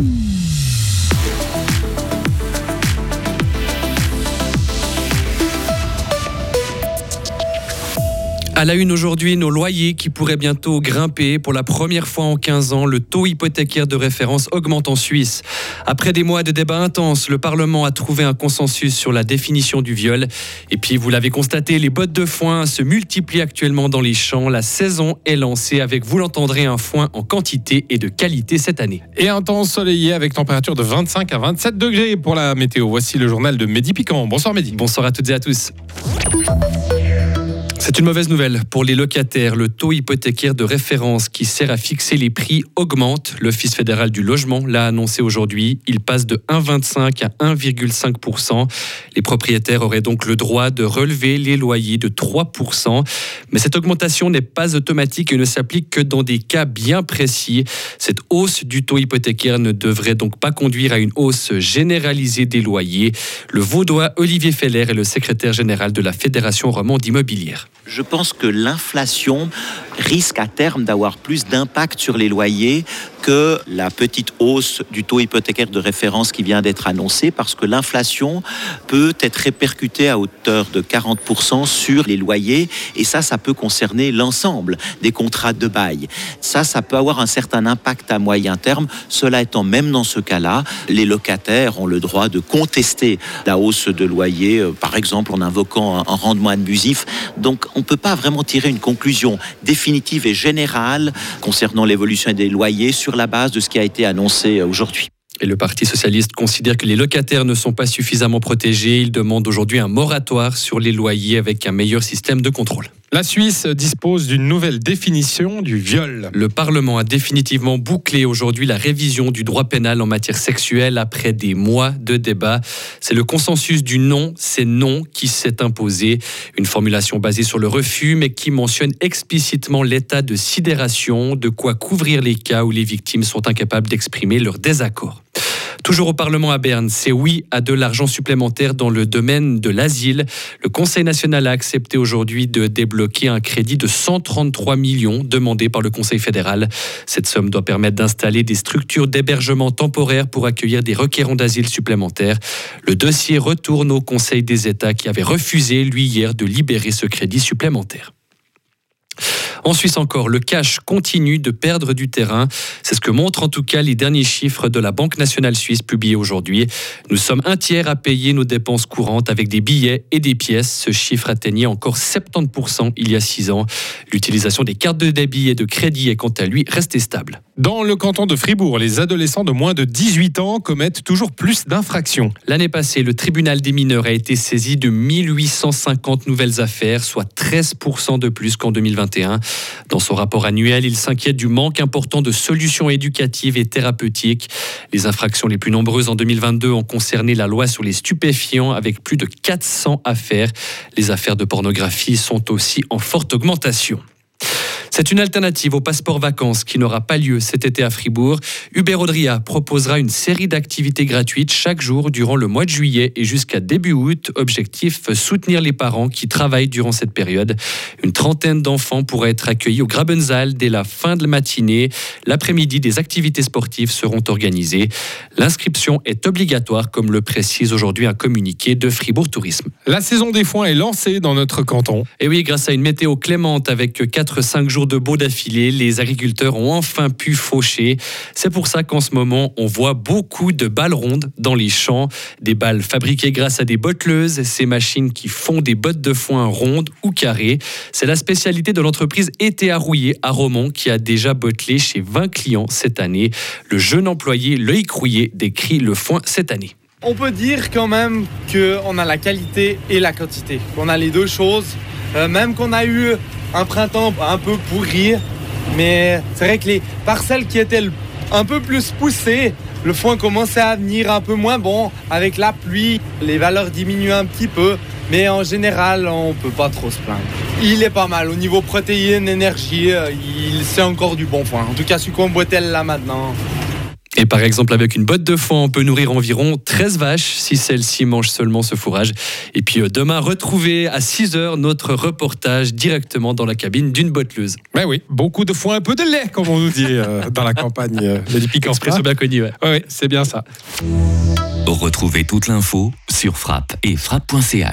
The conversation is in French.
Hum. À la une aujourd'hui, nos loyers qui pourraient bientôt grimper. Pour la première fois en 15 ans, le taux hypothécaire de référence augmente en Suisse. Après des mois de débats intenses, le Parlement a trouvé un consensus sur la définition du viol. Et puis, vous l'avez constaté, les bottes de foin se multiplient actuellement dans les champs. La saison est lancée avec, vous l'entendrez, un foin en quantité et de qualité cette année. Et un temps ensoleillé avec température de 25 à 27 degrés pour la météo. Voici le journal de Mehdi Piquant. Bonsoir Mehdi. Bonsoir à toutes et à tous. C'est une mauvaise nouvelle pour les locataires. Le taux hypothécaire de référence qui sert à fixer les prix augmente. L'Office fédéral du logement l'a annoncé aujourd'hui. Il passe de 1,25 à 1,5% Les propriétaires auraient donc le droit de relever les loyers de 3% Mais cette augmentation n'est pas automatique et ne s'applique que dans des cas bien précis. Cette hausse du taux hypothécaire ne devrait donc pas conduire à une hausse généralisée des loyers. Le Vaudois Olivier Feller est le secrétaire général de la Fédération romande immobilière. Je pense que l'inflation risque à terme d'avoir plus d'impact sur les loyers que la petite hausse du taux hypothécaire de référence qui vient d'être annoncée, parce que l'inflation peut être répercutée à hauteur de 40% sur les loyers, et ça, ça peut concerner l'ensemble des contrats de bail. Ça, ça peut avoir un certain impact à moyen terme. Cela étant, même dans ce cas-là, les locataires ont le droit de contester la hausse de loyer, euh, par exemple en invoquant un rendement abusif. Donc, on ne peut pas vraiment tirer une conclusion définitive définitive et générale concernant l'évolution des loyers sur la base de ce qui a été annoncé aujourd'hui. Et le Parti socialiste considère que les locataires ne sont pas suffisamment protégés. Il demande aujourd'hui un moratoire sur les loyers avec un meilleur système de contrôle. La Suisse dispose d'une nouvelle définition du viol. Le Parlement a définitivement bouclé aujourd'hui la révision du droit pénal en matière sexuelle après des mois de débats. C'est le consensus du non, c'est non qui s'est imposé. Une formulation basée sur le refus, mais qui mentionne explicitement l'état de sidération, de quoi couvrir les cas où les victimes sont incapables d'exprimer leur désaccord. Toujours au Parlement à Berne, c'est oui à de l'argent supplémentaire dans le domaine de l'asile. Le Conseil national a accepté aujourd'hui de débloquer un crédit de 133 millions demandé par le Conseil fédéral. Cette somme doit permettre d'installer des structures d'hébergement temporaire pour accueillir des requérants d'asile supplémentaires. Le dossier retourne au Conseil des États qui avait refusé, lui, hier, de libérer ce crédit supplémentaire. En Suisse encore, le cash continue de perdre du terrain. C'est ce que montrent en tout cas les derniers chiffres de la Banque nationale suisse publiés aujourd'hui. Nous sommes un tiers à payer nos dépenses courantes avec des billets et des pièces. Ce chiffre atteignait encore 70% il y a six ans. L'utilisation des cartes de débit et de crédit est quant à lui restée stable. Dans le canton de Fribourg, les adolescents de moins de 18 ans commettent toujours plus d'infractions. L'année passée, le tribunal des mineurs a été saisi de 1850 nouvelles affaires, soit 13% de plus qu'en 2021. Dans son rapport annuel, il s'inquiète du manque important de solutions éducatives et thérapeutiques. Les infractions les plus nombreuses en 2022 ont concerné la loi sur les stupéfiants avec plus de 400 affaires. Les affaires de pornographie sont aussi en forte augmentation. C'est une alternative au passeport vacances qui n'aura pas lieu cet été à Fribourg. Uber Audria proposera une série d'activités gratuites chaque jour durant le mois de juillet et jusqu'à début août. Objectif soutenir les parents qui travaillent durant cette période. Une trentaine d'enfants pourraient être accueillis au Grabensaal dès la fin de la matinée. L'après-midi, des activités sportives seront organisées. L'inscription est obligatoire, comme le précise aujourd'hui un communiqué de Fribourg Tourisme. La saison des foins est lancée dans notre canton. Et oui, grâce à une météo clémente avec 4-5 jours de beau d'affilée, les agriculteurs ont enfin pu faucher. C'est pour ça qu'en ce moment, on voit beaucoup de balles rondes dans les champs, des balles fabriquées grâce à des botteleuses, ces machines qui font des bottes de foin rondes ou carrées. C'est la spécialité de l'entreprise à Rouillé à Romont qui a déjà bottelé chez 20 clients cette année. Le jeune employé Loïc Rouillé décrit le foin cette année. On peut dire quand même qu'on a la qualité et la quantité. On a les deux choses. Euh, même qu'on a eu un printemps un peu pourri. Mais c'est vrai que les parcelles qui étaient un peu plus poussées, le foin commençait à venir un peu moins bon. Avec la pluie, les valeurs diminuent un petit peu. Mais en général, on peut pas trop se plaindre. Il est pas mal. Au niveau protéines, énergie, euh, il c'est encore du bon foin. En tout cas, celui qu'on là maintenant. Et par exemple, avec une botte de foin, on peut nourrir environ 13 vaches si celles-ci mangent seulement ce fourrage. Et puis euh, demain, retrouvez à 6 heures notre reportage directement dans la cabine d'une botteleuse. Ben oui, beaucoup de foin, un peu de lait, comme on nous dit euh, dans la campagne euh, Mehdi Piquant. Expresso bien connu, ouais. Oui, c'est bien ça. Retrouvez toute l'info sur frappe et frappe.ch.